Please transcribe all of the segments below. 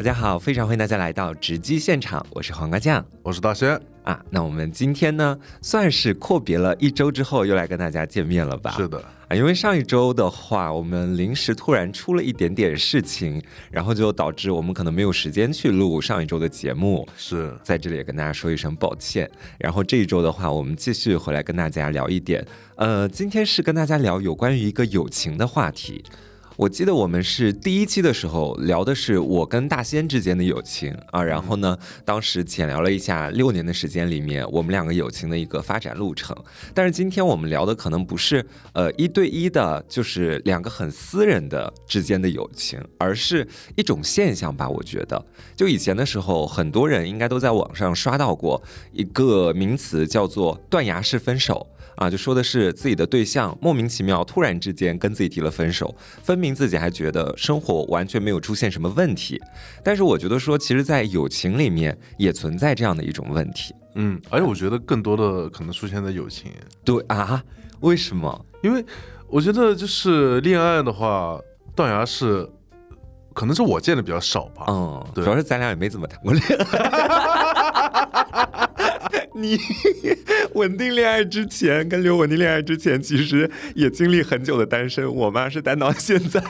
大家好，非常欢迎大家来到直击现场，我是黄瓜酱我是大轩。啊。那我们今天呢，算是阔别了一周之后，又来跟大家见面了吧？是的，啊，因为上一周的话，我们临时突然出了一点点事情，然后就导致我们可能没有时间去录上一周的节目，是在这里也跟大家说一声抱歉。然后这一周的话，我们继续回来跟大家聊一点，呃，今天是跟大家聊有关于一个友情的话题。我记得我们是第一期的时候聊的是我跟大仙之间的友情啊，然后呢，当时浅聊了一下六年的时间里面我们两个友情的一个发展路程。但是今天我们聊的可能不是呃一对一的，就是两个很私人的之间的友情，而是一种现象吧。我觉得，就以前的时候，很多人应该都在网上刷到过一个名词，叫做断崖式分手。啊，就说的是自己的对象莫名其妙突然之间跟自己提了分手，分明自己还觉得生活完全没有出现什么问题，但是我觉得说，其实，在友情里面也存在这样的一种问题。嗯，而且我觉得更多的可能出现在友情，对啊，为什么？因为我觉得就是恋爱的话，断崖式，可能是我见的比较少吧。嗯，对主要是咱俩也没怎么谈过恋爱。你 稳定恋爱之前，跟刘稳定恋爱之前，其实也经历很久的单身。我妈是单到现在，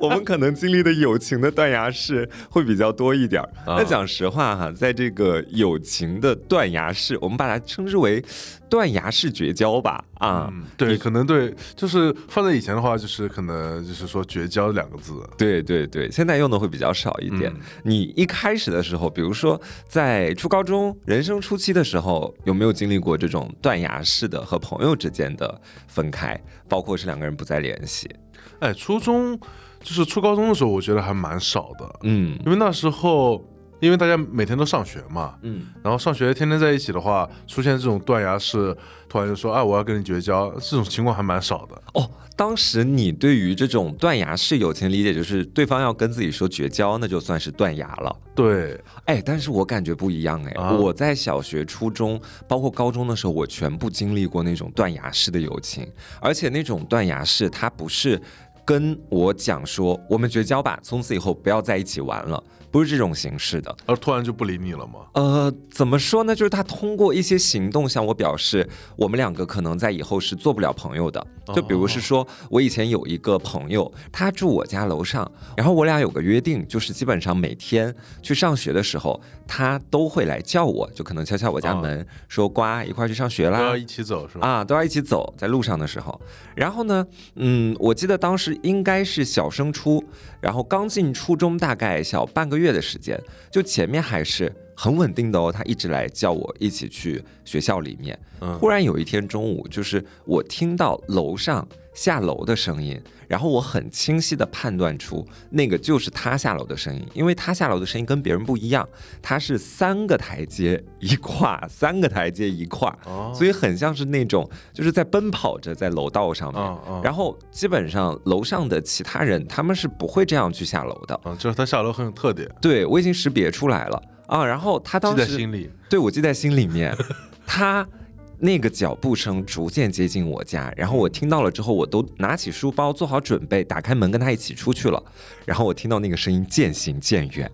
我们可能经历的友情的断崖式会比较多一点那讲实话哈，在这个友情的断崖式，我们把它称之为断崖式绝交吧。啊，嗯，对，可能对，就是放在以前的话，就是可能就是说绝交两个字。对对对，现在用的会比较少一点。嗯你一开始的时候，比如说在初高中、人生初期的时候，有没有经历过这种断崖式的和朋友之间的分开，包括是两个人不再联系？哎，初中就是初高中的时候，我觉得还蛮少的，嗯因为那时候因为大家每天都上学嘛，嗯，然后上学天天在一起的话，出现这种断崖式，突然就说啊我要跟你绝交，这种情况还蛮少的。哦，当时你对于这种断崖式友情理解就是对方要跟自己说绝交，那就算是断崖了。对，哎，但是我感觉不一样哎，啊我在小学、初中，包括高中的时候，我全部经历过那种断崖式的友情，而且那种断崖式，它不是跟我讲说我们绝交吧，从此以后不要在一起玩了，不是这种形式的。而突然就不理你了吗？呃，怎么说呢？就是他通过一些行动向我表示，我们两个可能在以后是做不了朋友的。就比如是说，我以前有一个朋友，他住我家楼上，然后我俩有个约定，就是基本上每天去上学的时候，他都会来叫我，就可能敲敲我家门，说瓜一块去上学啦都要。一起走是吧？啊，都要一起走，在路上的时候。然后呢，嗯，我记得当时应该是小升初，然后刚进初中，大概小半个月的时间，就前面还是很稳定的哦，他一直来叫我一起去学校里面。嗯忽然有一天中午，就是我听到楼上下楼的声音，然后我很清晰的判断出那个就是他下楼的声音，因为他下楼的声音跟别人不一样，他是三个台阶一跨，三个台阶一跨，哦所以很像是那种就是在奔跑着在楼道上面，然后基本上楼上的其他人他们是不会这样去下楼的。嗯，就是他下楼很有特点，对我已经识别出来了啊，然后他当时在心里。对我记在心里面，他。那个脚步声逐渐接近我家，然后我听到了之后，我都拿起书包做好准备，打开门跟他一起出去了。然后我听到那个声音渐行渐远，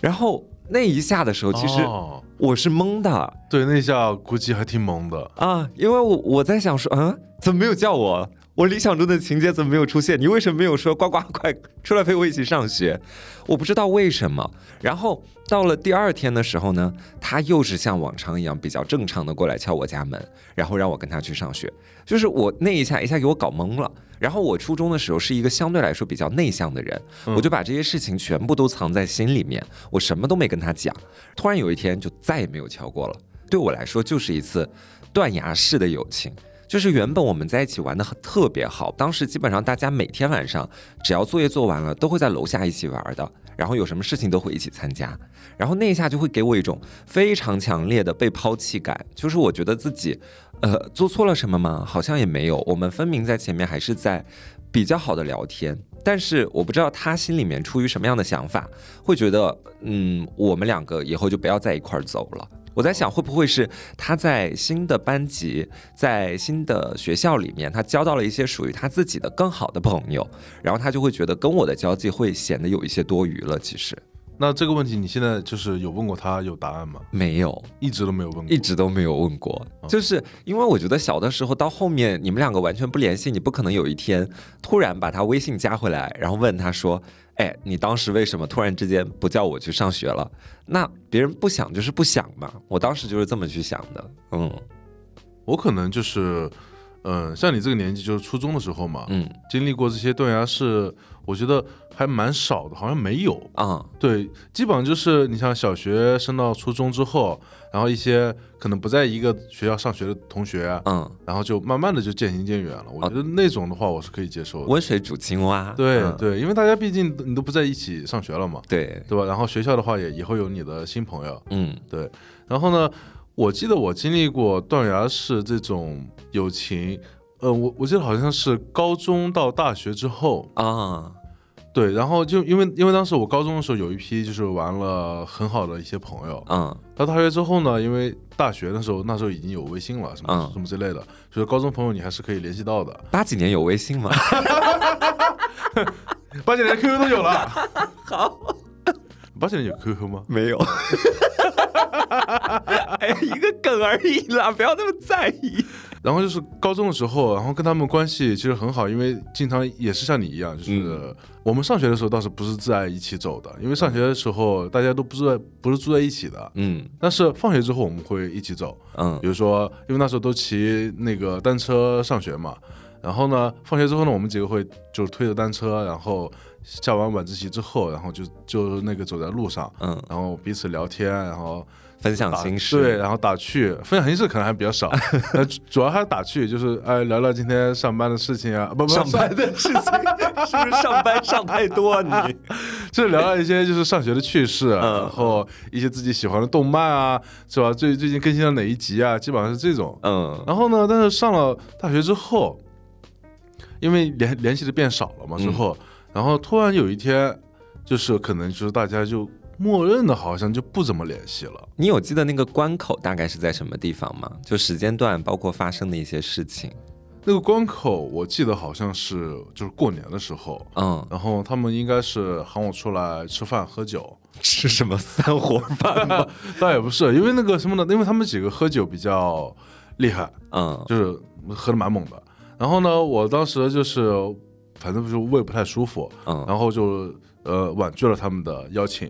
然后那一下的时候，其实哦我是懵的，对那下估计还挺懵的。啊，因为我我在想说，嗯，怎么没有叫我？我理想中的情节怎么没有出现？你为什么没有说呱呱快出来陪我一起上学？我不知道为什么。然后到了第二天的时候呢，他又是像往常一样比较正常的过来敲我家门，然后让我跟他去上学。就是我那一下一下给我搞懵了。然后我初中的时候是一个相对来说比较内向的人，我就把这些事情全部都藏在心里面，我什么都没跟他讲。突然有一天就再也没有敲过了。对我来说就是一次断崖式的友情。就是原本我们在一起玩的很特别好，当时基本上大家每天晚上只要作业做完了，都会在楼下一起玩的，然后有什么事情都会一起参加，然后那一下就会给我一种非常强烈的被抛弃感，就是我觉得自己，呃，做错了什么吗？好像也没有，我们分明在前面还是在比较好的聊天，但是我不知道他心里面出于什么样的想法，会觉得，嗯，我们两个以后就不要在一块儿走了。我在想，会不会是他在新的班级，在新的学校里面，他交到了一些属于他自己的更好的朋友，然后他就会觉得跟我的交际会显得有一些多余了。其实，那这个问题你现在就是有问过他有答案吗？没有，一直都没有问过，一直都没有问过，哦就是因为我觉得小的时候到后面你们两个完全不联系，你不可能有一天突然把他微信加回来，然后问他说：“哎，你当时为什么突然之间不叫我去上学了？”那别人不想就是不想嘛，我当时就是这么去想的。嗯我可能就是，嗯、像你这个年纪就是初中的时候嘛，嗯经历过这些断崖式，我觉得还蛮少的，好像没有。啊对，基本上就是你像小学升到初中之后，然后一些可能不在一个学校上学的同学，嗯，然后就慢慢的就渐行渐远了。我觉得那种的话，我是可以接受的。温水煮青蛙。嗯对对，因为大家毕竟你都不在一起上学了嘛，对，对吧？然后学校的话也也会有你的新朋友，嗯对。然后呢，我记得我经历过断崖式这种友情，呃，我我记得好像是高中到大学之后，啊对，然后就因为因为当时我高中的时候有一批就是玩了很好的一些朋友，嗯到大学之后呢，因为大学的时候那时候已经有微信了，什么、嗯什么之类的，就是高中朋友你还是可以联系到的。八几年有微信吗？八几年 QQ 都有了，好，八几年有 QQ 吗？没有。哎呀，一个梗而已啦，不要那么在意。然后就是高中的时候，然后跟他们关系其实很好，因为经常也是像你一样，就是、嗯。我们上学的时候倒是不是在一起走的，因为上学的时候大家都不住在不是住在一起的，嗯。但是放学之后我们会一起走，嗯。比如说因为那时候都骑那个单车上学嘛，然后呢放学之后呢，我们几个会就是推着单车，然后下完晚自习之后，然后就就那个走在路上，嗯，然后彼此聊天，然后分享心事。对，然后打趣，分享心事可能还比较少，呃，主主要还是打趣，就是哎聊聊今天上班的事情啊，不不上班的事情是不是上班 上太多啊你？就是聊聊一些就是上学的趣事，啊嗯然后一些自己喜欢的动漫啊，是吧？最最近更新了哪一集啊？基本上是这种。嗯然后呢，但是上了大学之后，因为联联系的变少了嘛，之后，然后突然有一天，就是可能就是大家就默认的好像就不怎么联系了。你有记得那个关口大概是在什么地方吗？就时间段，包括发生的一些事情。那个关口，我记得好像是就是过年的时候，嗯，然后他们应该是喊我出来吃饭喝酒，吃什么三伙饭吗？倒也不是，因为那个什么呢？因为他们几个喝酒比较厉害，嗯就是喝的蛮猛的。然后呢，我当时就是反正就是胃不太舒服，嗯，然后就呃婉拒了他们的邀请。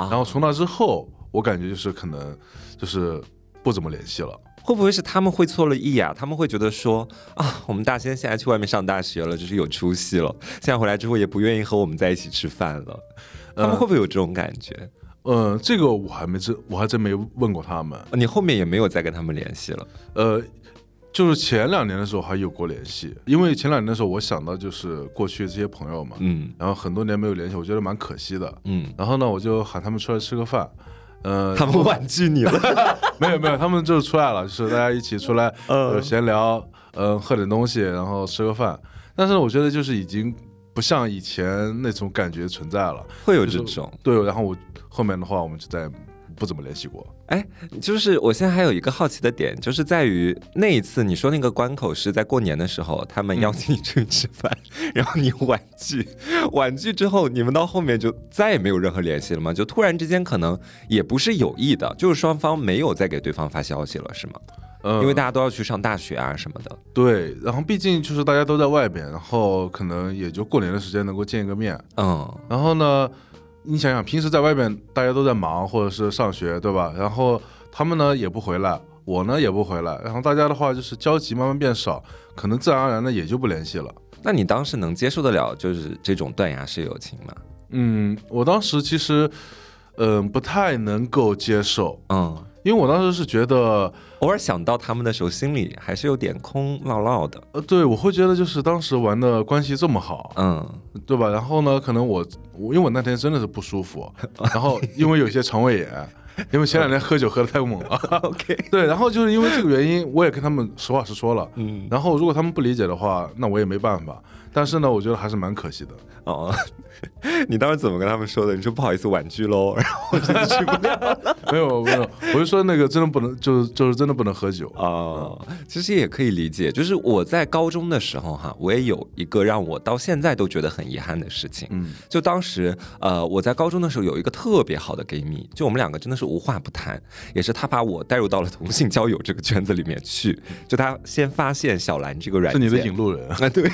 啊然后从那之后，我感觉就是可能就是不怎么联系了。会不会是他们会错了意啊？他们会觉得说啊，我们大仙现在去外面上大学了，就是有出息了，现在回来之后也不愿意和我们在一起吃饭了。他们会不会有这种感觉？嗯、这个我还没真我还真没问过他们。你后面也没有再跟他们联系了。呃，就是前两年的时候还有过联系，因为前两年的时候我想到就是过去这些朋友嘛，嗯然后很多年没有联系，我觉得蛮可惜的。嗯，然后呢，我就喊他们出来吃个饭。呃，他们忘记你了。没有没有，他们就出来了，就是大家一起出来呃嗯闲聊，嗯、喝点东西，然后吃个饭。但是我觉得就是已经不像以前那种感觉存在了。会有就是这种。对，然后我后面的话我们就再也不怎么联系过。哎，就是我现在还有一个好奇的点，就是在于那一次你说那个关口是在过年的时候，他们邀请你出去吃饭，然后你婉拒，婉拒之后，你们到后面就再也没有任何联系了吗？就突然之间可能也不是有意的，就是双方没有再给对方发消息了，是吗？嗯，因为大家都要去上大学啊什么的。对，然后毕竟就是大家都在外边，然后可能也就过年的时间能够见一个面。嗯然后呢，你想想，平时在外面大家都在忙或者是上学，对吧？然后他们呢也不回来，我呢也不回来，然后大家的话就是交集慢慢变少，可能自然而然的也就不联系了。那你当时能接受得了就是这种断崖式友情吗？嗯，我当时其实，嗯、不太能够接受，嗯，因为我当时是觉得，偶尔想到他们的时候，心里还是有点空落落的。呃，对我会觉得就是当时玩的关系这么好，嗯对吧？然后呢，可能我我因为我那天真的是不舒服，然后因为有些肠胃炎，因为前两天喝酒喝的太猛了。OK，对，然后就是因为这个原因，我也跟他们实话实说了。嗯，然后如果他们不理解的话，那我也没办法。但是呢，我觉得还是蛮可惜的。哦，你当时怎么跟他们说的？你说不好意思婉拒喽，然后我真的去不了。没有没有，我就说那个真的不能，就是就是真的不能喝酒。哦，其实也可以理解，就是我在高中的时候哈，我也有一个让我到现在都觉得很遗憾的事情。嗯，就当时呃，我在高中的时候有一个特别好的闺蜜，就我们两个真的是无话不谈，也是她把我带入到了同性交友这个圈子里面去。就她先发现小兰这个软件，是你的引路人。啊，对，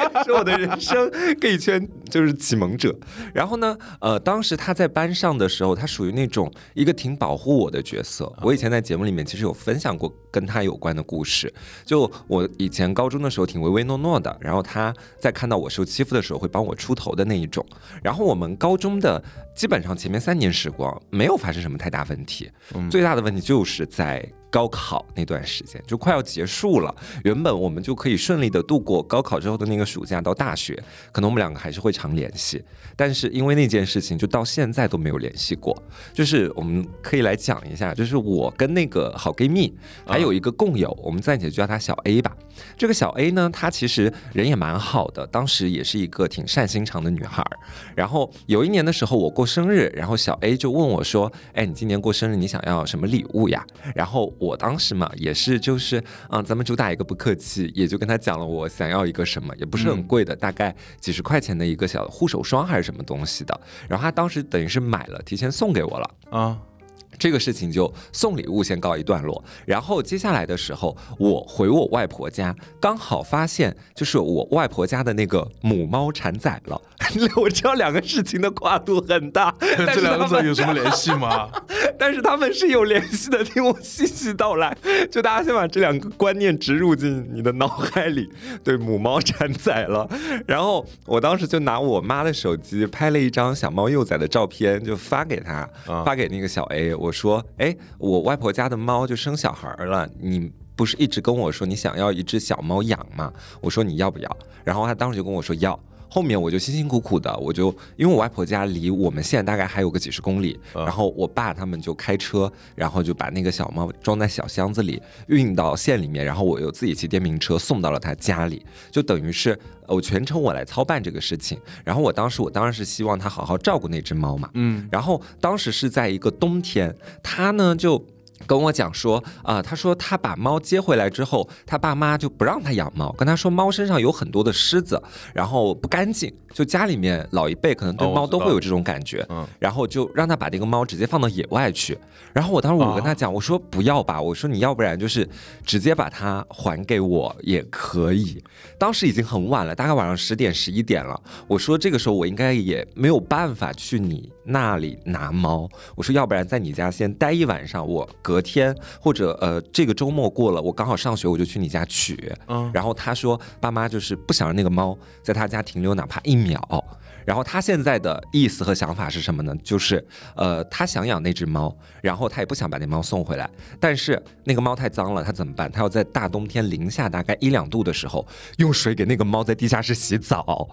是我的人生 gay 圈就是启蒙者。然后呢，呃，当时他在班上的时候，他属于那种一个挺保护我的角色。我以前在节目里面其实有分享过跟他有关的故事。就我以前高中的时候挺唯唯诺诺的，然后他在看到我受欺负的时候会帮我出头的那一种。然后我们高中的基本上前面三年时光没有发生什么太大问题，最大的问题就是在。高考那段时间就快要结束了，原本我们就可以顺利的度过高考之后的那个暑假到大学，可能我们两个还是会常联系，但是因为那件事情，就到现在都没有联系过。就是我们可以来讲一下，就是我跟那个好闺蜜还有一个共友，我们暂且就叫她小 A 吧。这个小 A 呢，她其实人也蛮好的，当时也是一个挺善心肠的女孩。然后有一年的时候，我过生日，然后小 A 就问我说：“哎，你今年过生日，你想要什么礼物呀？”然后我当时嘛，也是就是，嗯，咱们主打一个不客气，也就跟他讲了我想要一个什么，也不是很贵的，大概几十块钱的一个小护手霜还是什么东西的。然后他当时等于是买了，提前送给我了。啊，这个事情就送礼物先告一段落，然后接下来的时候，我回我外婆家，刚好发现就是我外婆家的那个母猫产崽了。我知道两个事情的跨度很大，但 这两个是他们字有什么联系吗？但是他们是有联系的，听我细细道来。就大家先把这两个观念植入进你的脑海里。对，母猫产崽了，然后我当时就拿我妈的手机拍了一张小猫幼崽的照片，就发给她，啊发给那个小 A。我说，哎，我外婆家的猫就生小孩了，你。不是一直跟我说你想要一只小猫养吗？我说你要不要？然后他当时就跟我说要。后面我就辛辛苦苦的，我就因为我外婆家离我们县大概还有个几十公里，嗯然后我爸他们就开车，然后就把那个小猫装在小箱子里运到县里面，然后我又自己骑电瓶车送到了他家里，就等于是呃我全程我来操办这个事情。然后我当时我当然是希望他好好照顾那只猫嘛，嗯，然后当时是在一个冬天，他呢就。跟我讲说啊、他说他把猫接回来之后，他爸妈就不让他养猫，跟他说猫身上有很多的虱子，然后不干净。就家里面老一辈可能对猫都会有这种感觉，嗯然后就让他把这个猫直接放到野外去。然后我当时我跟他讲，我说不要吧，我说你要不然就是直接把它还给我也可以。当时已经很晚了，大概晚上十点十一点了。我说这个时候我应该也没有办法去你那里拿猫。我说要不然在你家先待一晚上，我隔天或者呃这个周末过了，我刚好上学我就去你家取。嗯然后他说爸妈就是不想让那个猫在他家停留哪怕一秒。然后他现在的意思和想法是什么呢？就是呃，他想养那只猫，然后他也不想把那猫送回来，但是那个猫太脏了，他怎么办？他要在大冬天零下大概一两度的时候，用水给那个猫在地下室洗澡。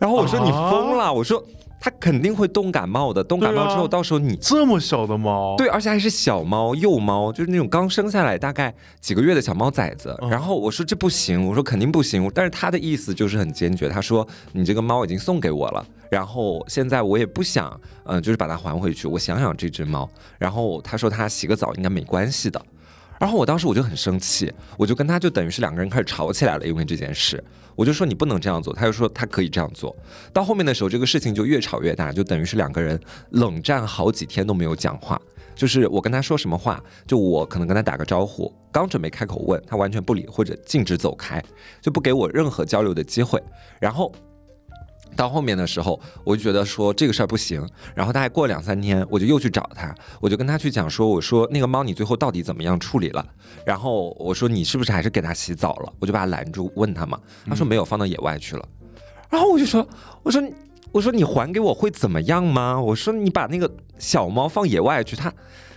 然后我说啊你疯了，我说它肯定会冻感冒的，冻感冒之后，啊到时候你这么小的猫，对，而且还是小猫、幼猫，就是那种刚生下来大概几个月的小猫崽子。嗯然后我说这不行，我说肯定不行。但是他的意思就是很坚决，他说你这个猫已经送给我了，然后现在我也不想，嗯、就是把它还回去，我想养这只猫。然后他说他洗个澡应该没关系的。然后我当时我就很生气，我就跟他就等于是两个人开始吵起来了，因为这件事，我就说你不能这样做，他就说他可以这样做。到后面的时候，这个事情就越吵越大，就等于是两个人冷战好几天都没有讲话。就是我跟他说什么话，就我可能跟他打个招呼，刚准备开口问，他完全不理或者径直走开，就不给我任何交流的机会。然后到后面的时候，我就觉得说这个事儿不行，然后大概过两三天，我就又去找他，我就跟他去讲说，我说那个猫你最后到底怎么样处理了？然后我说你是不是还是给它洗澡了？我就把他拦住问他嘛，他说没有，放到野外去了。然后我就说，我说我说你还给我会怎么样吗？我说你把那个小猫放野外去，它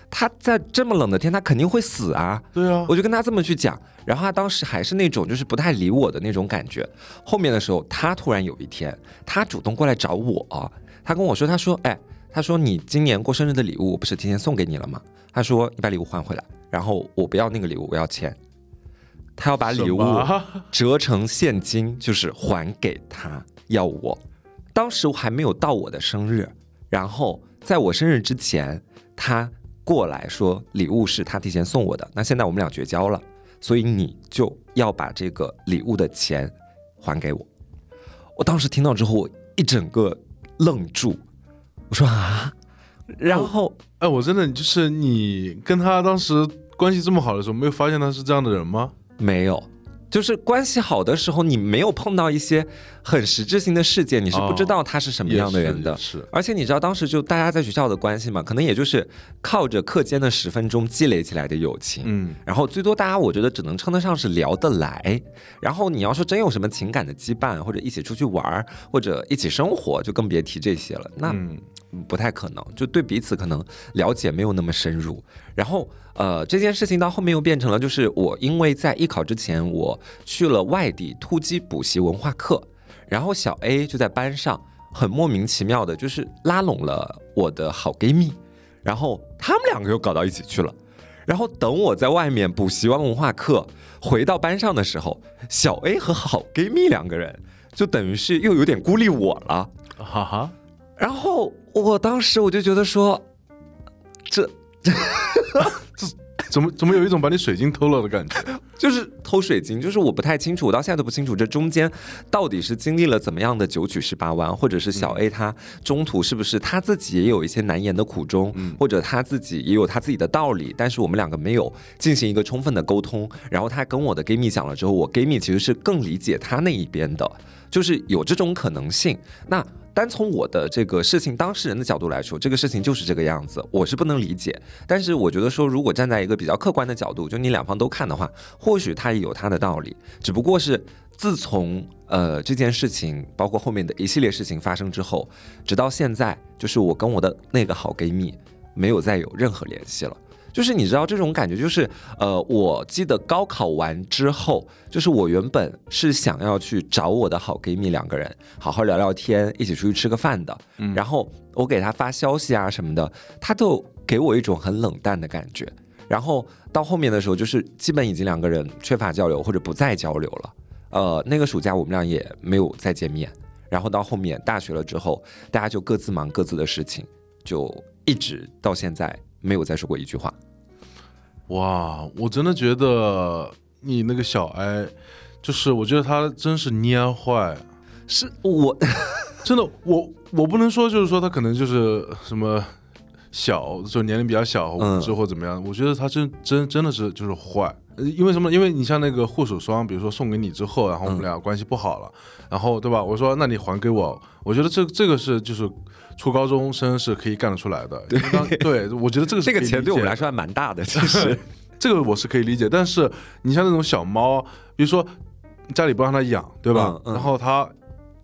它在这么冷的天，他肯定会死啊。对啊，我就跟他这么去讲，然后他当时还是那种就是不太理我的那种感觉。后面的时候，他突然有一天，他主动过来找我，他跟我说，他说，哎。他说你今年过生日的礼物我不是提前送给你了吗？他说你把礼物还回来，然后我不要那个礼物，我要钱。他要把礼物折成现金，就是还给他，要我。当时我还没有到我的生日，然后在我生日之前，他过来说礼物是他提前送我的，那现在我们俩绝交了，所以你就要把这个礼物的钱还给我。我当时听到之后，我一整个愣住，我说啊，然后哎，我真的就是你跟他当时关系这么好的时候，没有发现他是这样的人吗？没有，就是关系好的时候，你没有碰到一些很实质性的事件，你是不知道他是什么样的人的。也是，是而且你知道，当时就大家在学校的关系嘛，可能也就是靠着课间的十分钟积累起来的友情。嗯，然后最多大家我觉得只能称得上是聊得来，然后你要说真有什么情感的羁绊，或者一起出去玩儿，或者一起生活，就更别提这些了。那嗯不太可能，就对彼此可能了解没有那么深入。然后呃，这件事情到后面又变成了，就是我因为在艺考之前，我去了外地突击补习文化课，然后小 A 就在班上很莫名其妙的，就是拉拢了我的好闺蜜，然后他们两个又搞到一起去了。然后等我在外面补习完文化课，回到班上的时候，小 A 和好闺蜜两个人就等于是又有点孤立我了。哈哈，然后我当时我就觉得说，这这 怎么怎么有一种把你水晶偷了的感觉？就是偷水晶，就是我不太清楚，我到现在都不清楚这中间到底是经历了怎么样的九曲十八弯，或者是小 A 他中途是不是他自己也有一些难言的苦衷，或者他自己也有他自己的道理，但是我们两个没有进行一个充分的沟通，然后他跟我的 gay 蜜讲了之后，我 gay 蜜其实是更理解他那一边的，就是有这种可能性。那单从我的这个事情当事人的角度来说，这个事情就是这个样子，我是不能理解。但是我觉得说，如果站在一个比较客观的角度，就你两方都看的话，或许他也有他的道理。只不过是自从呃这件事情，包括后面的一系列事情发生之后，直到现在，就是我跟我的那个好闺蜜没有再有任何联系了。就是你知道这种感觉，就是呃，我记得高考完之后，就是我原本是想要去找我的好闺蜜两个人好好聊聊天，一起出去吃个饭的。然后我给她发消息啊什么的，她都给我一种很冷淡的感觉。然后到后面的时候，就是基本已经两个人缺乏交流或者不再交流了。呃，那个暑假我们俩也没有再见面。然后到后面大学了之后，大家就各自忙各自的事情，就一直到现在没有再说过一句话。哇，我真的觉得你那个小哀就是我觉得他真是蔫坏，是我，真的，我我不能说就是说他可能就是什么小，就年龄比较小嗯之后怎么样，我觉得他真真真的是就是坏。呃因为什么？因为你像那个护手霜，比如说送给你之后，然后我们俩关系不好了，然后对吧？我说那你还给我，我觉得这这个是就是初高中生是可以干得出来的。对，对，我觉得这个是 这个钱对我们来说还蛮大的，其实。这个我是可以理解，但是你像那种小猫，比如说家里不让它养，对吧？嗯嗯然后它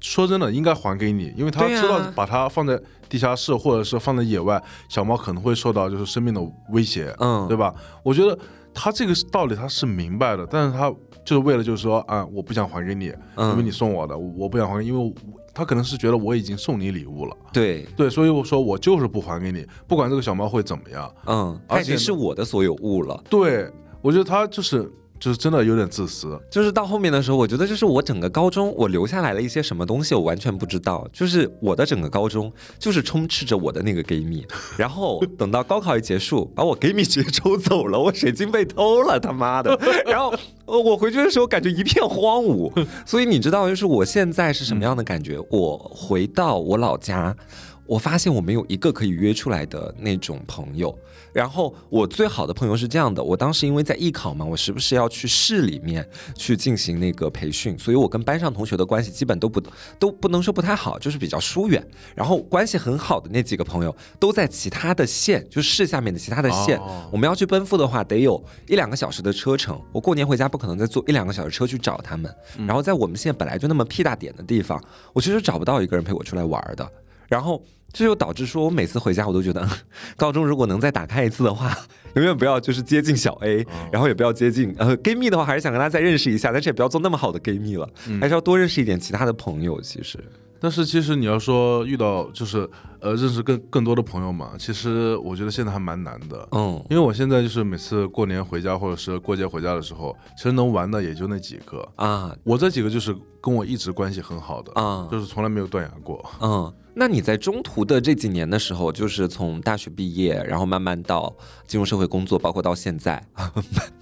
说真的应该还给你，因为它知道把它放在地下室或者是放在野外，小猫可能会受到就是生命的威胁，嗯对吧？我觉得他这个道理他是明白的，但是他就是为了就是说啊，我不想还给你，嗯因为你送我的，我我不想还给你，因为他可能是觉得我已经送你礼物了，对，对，所以我说我就是不还给你，不管这个小猫会怎么样。嗯，它而且呢已经是我的所有物了。对，我觉得他就是就是真的有点自私。就是到后面的时候，我觉得就是我整个高中我留下来了一些什么东西，我完全不知道。就是我的整个高中就是充斥着我的那个 gay 蜜，然后等到高考一结束，把我 gay 蜜直接抽走了，我水晶被偷了，他妈的！然后呃我回去的时候感觉一片荒芜，所以你知道，就是我现在是什么样的感觉？我回到我老家。我发现我没有一个可以约出来的那种朋友，然后我最好的朋友是这样的，我当时因为在艺考嘛，我时不时要去市里面去进行那个培训，所以我跟班上同学的关系基本都不都不能说不太好，就是比较疏远。然后关系很好的那几个朋友都在其他的县，就市下面的其他的县，哦我们要去奔赴的话，得有一两个小时的车程。我过年回家不可能再坐一两个小时车去找他们，然后在我们县本来就那么屁大点的地方，我其实找不到一个人陪我出来玩的。然后这就导致说，我每次回家我都觉得，嗯高中如果能再打开一次的话，永远不要就是接近小 A，、然后也不要接近呃 gay 蜜的话，还是想跟他再认识一下，但是也不要做那么好的 gay 蜜了，还是要多认识一点其他的朋友。其实，但是其实你要说遇到就是呃认识更更多的朋友嘛，其实我觉得现在还蛮难的。嗯因为我现在就是每次过年回家或者是过节回家的时候，其实能玩的也就那几个。啊我这几个就是跟我一直关系很好的，啊就是从来没有断崖过。嗯，那你在中途的这几年的时候，就是从大学毕业，然后慢慢到进入社会工作，包括到现在，蛮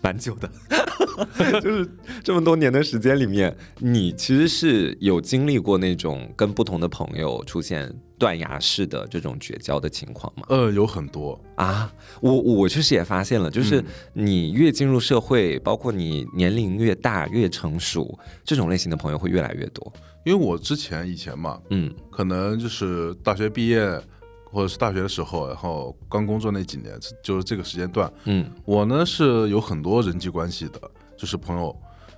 蛮久的，就是这么多年的时间里面，你其实是有经历过那种跟不同的朋友出现断崖式的这种绝交的情况吗？呃，有很多，啊，我我确实也发现了，就是嗯你越进入社会，包括你年龄越大越成熟，这种类型的朋友会越来越多。因为我之前以前嘛，嗯可能就是大学毕业或者是大学的时候，然后刚工作那几年，就是这个时间段，嗯我呢是有很多人际关系的，就是朋友。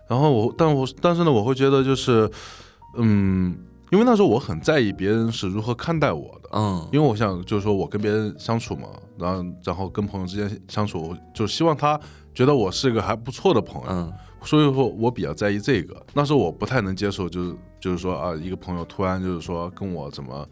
然后我，但我但是呢，我会觉得就是，嗯，因为那时候我很在意别人是如何看待我的，嗯因为我想就是说我跟别人相处嘛，然后然后跟朋友之间相处，我就希望他觉得我是一个还不错的朋友。嗯所以说我比较在意这个。那时候我不太能接受，就是就是说啊，一个朋友突然就是说跟我怎么。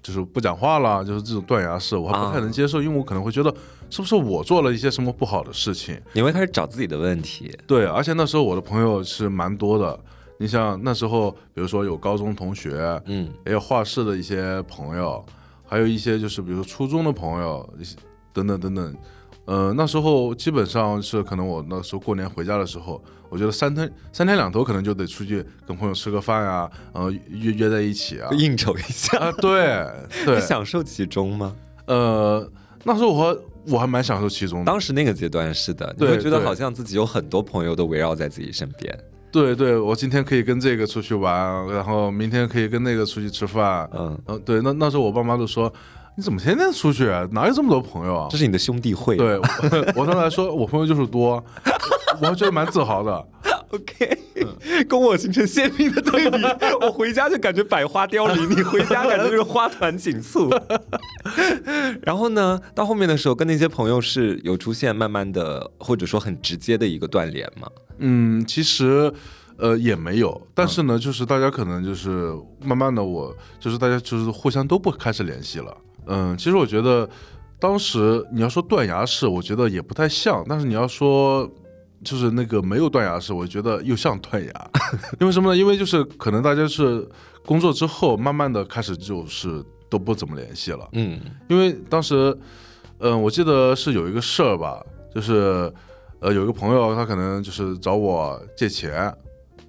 就是不讲话了，就是这种断崖式，我还不太能接受，因为我可能会觉得是不是我做了一些什么不好的事情。你会开始找自己的问题。对，而且那时候我的朋友是蛮多的，你像那时候，比如说有高中同学，嗯也有画室的一些朋友，还有一些就是比如说初中的朋友，等等等等。呃，那时候基本上是可能我那时候过年回家的时候，我觉得三天三天两头可能就得出去跟朋友吃个饭呀、呃约约在一起啊应酬一下，啊，对 对你，享受其中吗？呃，那时候我还我还蛮享受其中的，当时那个阶段是的，你会觉得好像自己有很多朋友都围绕在自己身边。对对，我今天可以跟这个出去玩，然后明天可以跟那个出去吃饭，嗯，嗯，对，那那时候我爸妈就说，你怎么天天出去啊？哪有这么多朋友啊这？是你的兄弟会。对，我我当时还说我朋友就是多，我还觉得蛮自豪的。，OK，跟我形成鲜明的对比。我回家就感觉百花凋零，你回家感觉就是花团锦簇。然后呢，到后面的时候，跟那些朋友是有出现慢慢的，或者说很直接的一个断联吗？嗯，其实呃也没有，但是呢，就是大家可能就是慢慢的，我就是大家就是互相都不开始联系了。嗯，其实我觉得当时你要说断崖式，我觉得也不太像，但是你要说。就是那个没有断崖式，我觉得又像断崖，因为什么呢？因为就是可能大家是工作之后，慢慢的开始就是都不怎么联系了。嗯因为当时，嗯、我记得是有一个事儿吧，就是呃，有一个朋友他可能就是找我借钱，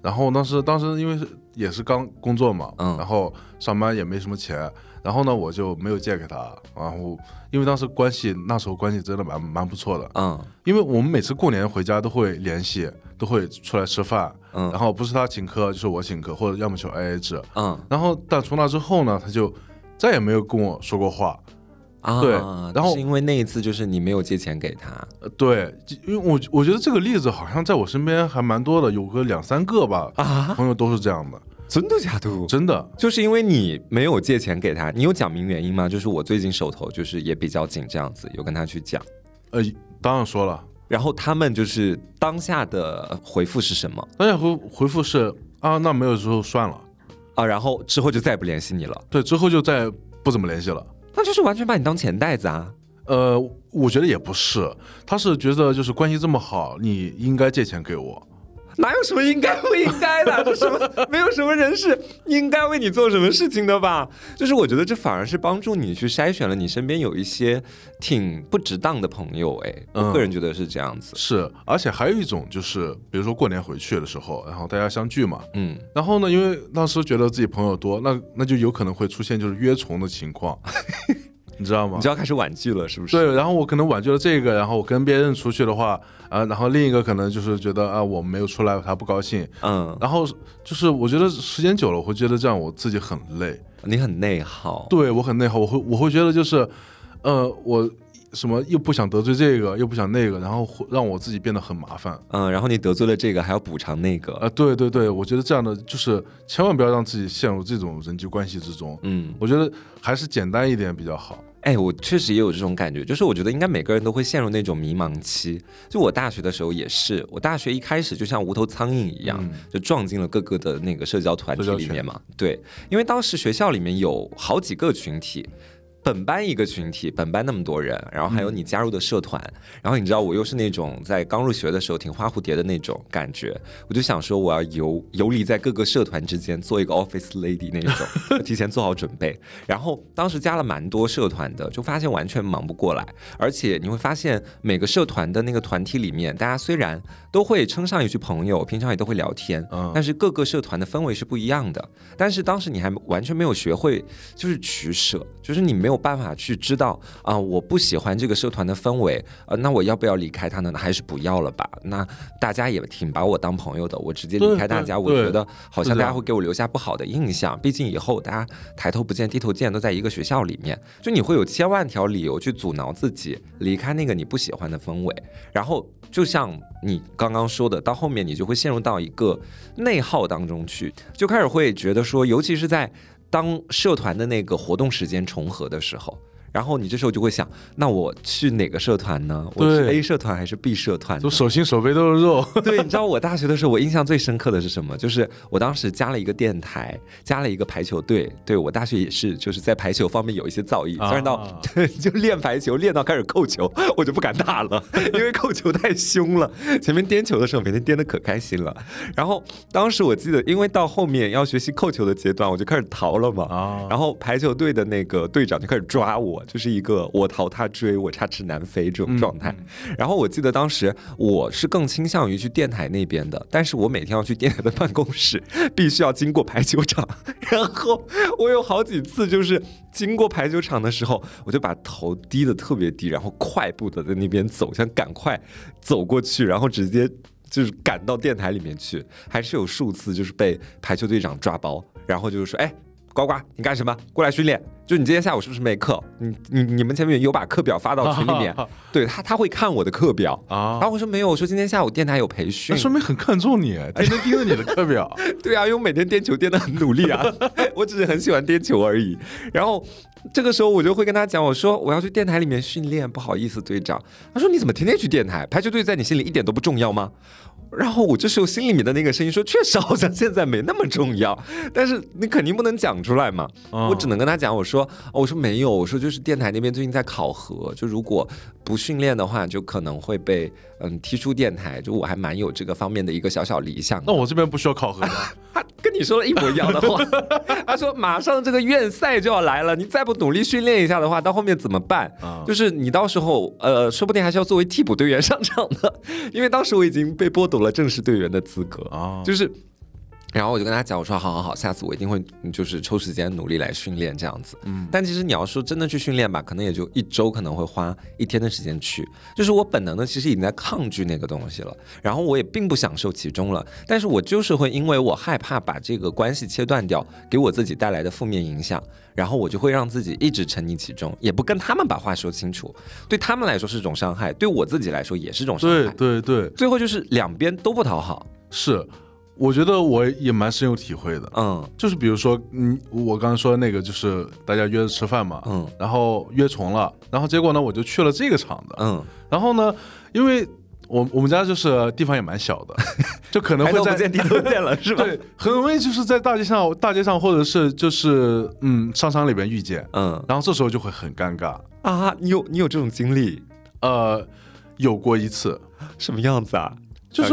然后当时当时因为是也是刚工作嘛，嗯然后上班也没什么钱，然后呢我就没有借给他，然后因为当时关系那时候关系真的蛮蛮不错的，嗯。因为我们每次过年回家都会联系，都会出来吃饭，嗯。然后不是他请客就是我请客，或者要么就 A A 制，嗯。然后但从那之后呢，他就再也没有跟我说过话。啊，对然后是因为那一次就是你没有借钱给他，呃，对，因为我我觉得这个例子好像在我身边还蛮多的，有个两三个吧，啊，朋友都是这样的，真的假的？真的。就是因为你没有借钱给他，你有讲明原因吗？就是我最近手头就是也比较紧，这样子有跟他去讲，呃，当然说了，然后他们就是当下的回复是什么当下回回复是啊，那没有之后算了，啊？然后之后就再也不联系你了，对，之后就再不怎么联系了。那就是完全把你当钱袋子啊！呃，我觉得也不是，他是觉得就是关系这么好，你应该借钱给我。哪有什么应该不应该的？这什么没有什么人是应该为你做什么事情的吧？就是我觉得这反而是帮助你去筛选了你身边有一些挺不值当的朋友。哎，我嗯个人觉得是这样子。是，而且还有一种就是，比如说过年回去的时候，然后大家相聚嘛，嗯，然后呢，因为当时觉得自己朋友多，那那就有可能会出现就是约重的情况，你知道吗你就？要开始婉拒了，是不是？对，然后我可能婉拒了这个，然后我跟别人出去的话，啊，然后另一个可能就是觉得啊，我没有出来，他不高兴，嗯，然后就是我觉得时间久了，我会觉得这样我自己很累，你很内耗。对我很内耗，我会我会觉得就是，呃，我什么又不想得罪这个，又不想那个，然后会让我自己变得很麻烦。嗯，然后你得罪了这个，还要补偿那个。啊、对对对，我觉得这样的就是千万不要让自己陷入这种人际关系之中。嗯，我觉得还是简单一点比较好。哎，我确实也有这种感觉，就是我觉得应该每个人都会陷入那种迷茫期。就我大学的时候也是，我大学一开始就像无头苍蝇一样，嗯就撞进了各个的那个社交团体里面嘛。对，因为当时学校里面有好几个群体。本班一个群体，本班那么多人，然后还有你加入的社团，然后你知道我又是那种在刚入学的时候挺花蝴蝶的那种感觉，我就想说我要游游离在各个社团之间，做一个 office lady 那种，提前做好准备。然后当时加了蛮多社团的，就发现完全忙不过来，而且你会发现每个社团的那个团体里面，大家虽然都会称上一句朋友，平常也都会聊天，嗯但是各个社团的氛围是不一样的。但是当时你还完全没有学会，就是取舍，就是你没有办法去知道啊、我不喜欢这个社团的氛围，呃，那我要不要离开他呢？还是不要了吧？那大家也挺把我当朋友的，我直接离开大家，我觉得好像大家会给我留下不好的印象。毕竟以后大家抬头不见低头见，都在一个学校里面，就你会有千万条理由去阻挠自己离开那个你不喜欢的氛围。然后就像你刚刚说的，到后面你就会陷入到一个内耗当中去，就开始会觉得说，尤其是在当社团的那个活动时间重合的时候。然后你这时候就会想，那我去哪个社团呢？我去 A 社团还是 B 社团呢？就手心手背都是肉。对，你知道我大学的时候，我印象最深刻的是什么？就是我当时加了一个电台，加了一个排球队。对我大学也是，就是在排球方面有一些造诣。虽然到、啊就练排球，练到开始扣球，我就不敢打了，因为扣球太凶了。前面颠球的时候，每天颠的可开心了。然后当时我记得，因为到后面要学习扣球的阶段，我就开始逃了嘛。啊然后排球队的那个队长就开始抓我，就是一个我逃他追，我插翅难飞这种状态。然后我记得当时我是更倾向于去电台那边的，但是我每天要去电台的办公室，必须要经过排球场。然后我有好几次就是经过排球场的时候，我就把头低的特别低，然后快步的在那边走，想赶快走过去，然后直接。就是赶到电台里面去，还是有数次就是被排球队长抓包，然后就是说，哎，呱呱，你干什么？过来训练。就你今天下午是不是没课？你你你们前面有把课表发到群里面，对他他会看我的课表啊然后我说没有，我说今天下午电台有培训那，说明很看重你，天天盯着你的课表。对啊，因为我每天颠球颠的很努力啊，我只是很喜欢颠球而已。然后这个时候我就会跟他讲，我说我要去电台里面训练，不好意思，队长。他说你怎么天天去电台？排球队在你心里一点都不重要吗？然后我这时候心里面的那个声音说，确实好像现在没那么重要，但是你肯定不能讲出来嘛。哦我只能跟他讲，我说、哦我说没有，我说就是电台那边最近在考核，就如果不训练的话，就可能会被嗯踢出电台。就我还蛮有这个方面的一个小小理想。那我这边不需要考核吗。他跟你说了一模一样的话，他说马上这个院赛就要来了，你再不努力训练一下的话，到后面怎么办？啊就是你到时候呃，说不定还是要作为替补队员上场的，因为当时我已经被剥夺了正式队员的资格啊就是。然后我就跟他讲，我说好好好，下次我一定会就是抽时间努力来训练这样子。嗯但其实你要说真的去训练吧，可能也就一周，可能会花一天的时间去。就是我本能的其实已经在抗拒那个东西了，然后我也并不享受其中了。但是我就是会因为我害怕把这个关系切断掉，给我自己带来的负面影响，然后我就会让自己一直沉溺其中，也不跟他们把话说清楚。对他们来说是种伤害，对我自己来说也是种伤害对害。对对，最后就是两边都不讨好。是，我觉得我也蛮深有体会的。嗯就是比如说，嗯，我刚刚说的那个，就是大家约着吃饭嘛，嗯然后约重了，然后结果呢，我就去了这个场子，嗯，然后呢，因为我我们家就是地方也蛮小的，就可能会在见低头见了，是吧？对，很容易就是在大街上、大街上，或者是就是嗯商场里边遇见，嗯然后这时候就会很尴尬。啊，你有你有这种经历，呃，有过一次，什么样子啊？就是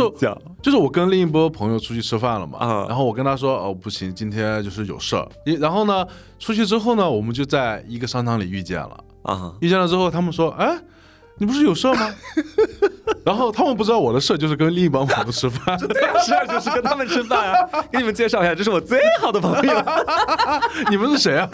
就是我跟另一波朋友出去吃饭了嘛，啊。然后我跟他说哦不行，今天就是有事儿，然后呢出去之后呢，我们就在一个商场里遇见了，啊，遇见了之后，他们说哎。你不是有事儿吗？然后他们不知道我的事儿就是跟另一帮朋友吃饭，十二就是跟他们吃饭啊。给你们介绍一下，这是我最好的朋友，你们是谁啊？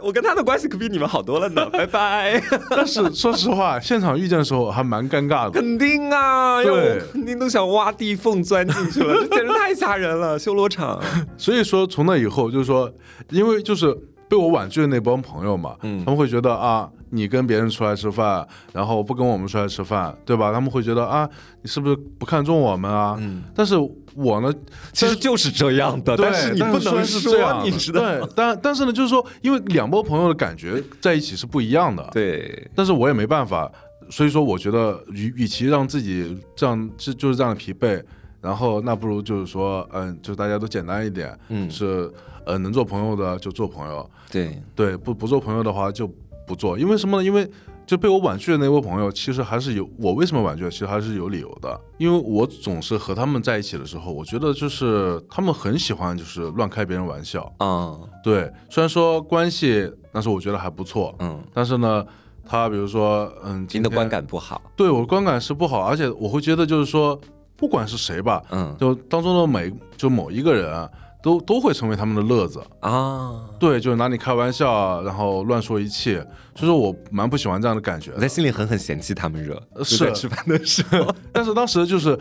我跟他的关系可比你们好多了呢。拜拜。但是说实话，现场遇见的时候还蛮尴尬的。肯定啊，要对我肯定都想挖地缝钻进去了，这简直太吓人了，修罗场。所以说从那以后，就是说，因为就是被我婉拒的那帮朋友嘛，嗯他们会觉得啊，你跟别人出来吃饭，然后不跟我们出来吃饭，对吧？他们会觉得啊，你是不是不看重我们啊？嗯，但是我呢，其实就是这样的，对，但是你不能虽然是这样说，的你知道吗？对，但但是呢，就是说，因为两波朋友的感觉在一起是不一样的，，对，但是我也没办法，所以说，我觉得与与其让自己这样就就是这样的疲惫。然后那不如就是说，嗯，就大家都简单一点，嗯是呃，能做朋友的就做朋友，对，对，不不做朋友的话就不做。因为什么呢？因为就被我婉拒的那位朋友，其实还是有我为什么婉拒，其实还是有理由的。因为我总是和他们在一起的时候，我觉得就是他们很喜欢就是乱开别人玩笑。啊，对，虽然说关系，但是我觉得还不错。嗯，但是呢，他比如说，嗯，您的观感不好，对我的观感是不好，而且我会觉得就是说，不管是谁吧，嗯就当中的每就某一个人啊，都都会成为他们的乐子。啊，对，就是拿你开玩笑啊，然后乱说一气，所以说我蛮不喜欢这样的感觉的。我在心里狠狠嫌弃他们热，是吃饭的时候，但是当时就是，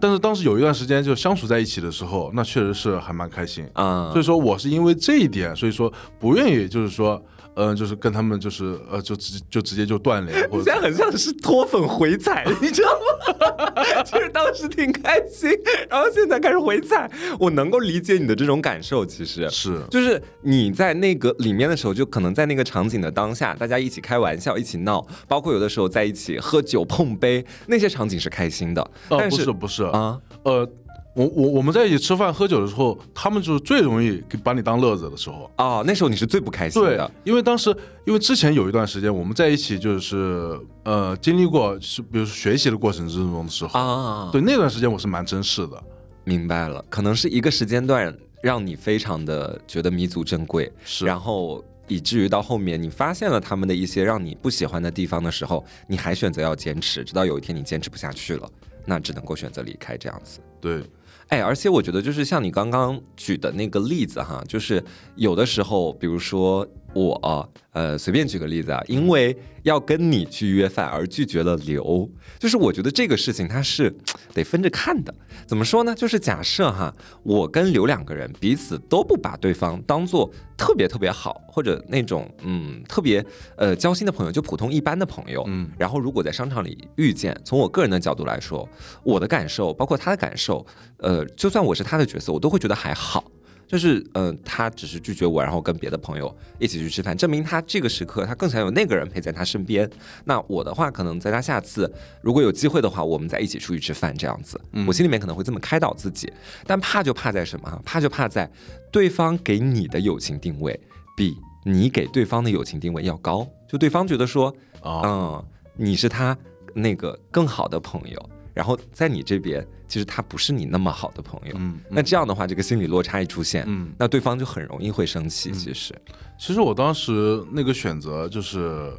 但是当时有一段时间就相处在一起的时候，那确实是还蛮开心。啊所以说我是因为这一点，所以说不愿意，就是说，嗯、就是跟他们就是呃，就直就直接就断联，或者 现在很像是脱粉回踩，你知道吗？就是当时挺开心，然后现在开始回踩。我能够理解你的这种感受，其实是就是你在那个里面的时候，就可能在那个场景的当下，大家一起开玩笑，一起闹，包括有的时候在一起喝酒碰杯，那些场景是开心的。呃但不是不是啊，呃，我我我们在一起吃饭喝酒的时候，他们就是最容易给把你当乐子的时候。哦，那时候你是最不开心对的。，因为当时因为之前有一段时间我们在一起，就是呃经历过是比如说学习的过程之中的时候，啊，对那段时间我是蛮珍视的。明白了，可能是一个时间段让你非常的觉得弥足珍贵，是然后以至于到后面你发现了他们的一些让你不喜欢的地方的时候，你还选择要坚持，直到有一天你坚持不下去了，那只能够选择离开这样子。对，哎，而且我觉得就是像你刚刚举的那个例子哈，就是有的时候，比如说我呃随便举个例子啊，因为要跟你去约饭而拒绝了刘，就是我觉得这个事情它是得分着看的。怎么说呢？就是假设哈，我跟刘两个人彼此都不把对方当做特别特别好，或者那种嗯特别呃交心的朋友，就普通一般的朋友，嗯然后如果在商场里遇见，从我个人的角度来说，我的感受包括他的感受，呃，就算我是他的角色，我都会觉得还好。就是，嗯、呃，他只是拒绝我，然后跟别的朋友一起去吃饭，证明他这个时刻他更想有那个人陪在他身边。那我的话，可能在他下次如果有机会的话，我们再一起出去吃饭这样子。我心里面可能会这么开导自己，但怕就怕在什么？怕就怕在对方给你的友情定位比你给对方的友情定位要高，就对方觉得说，啊、嗯，你是他那个更好的朋友，然后在你这边，其实他不是你那么好的朋友。嗯，那这样的话，这个心理落差一出现，嗯。那对方就很容易会生气。其实，其实我当时那个选择就是，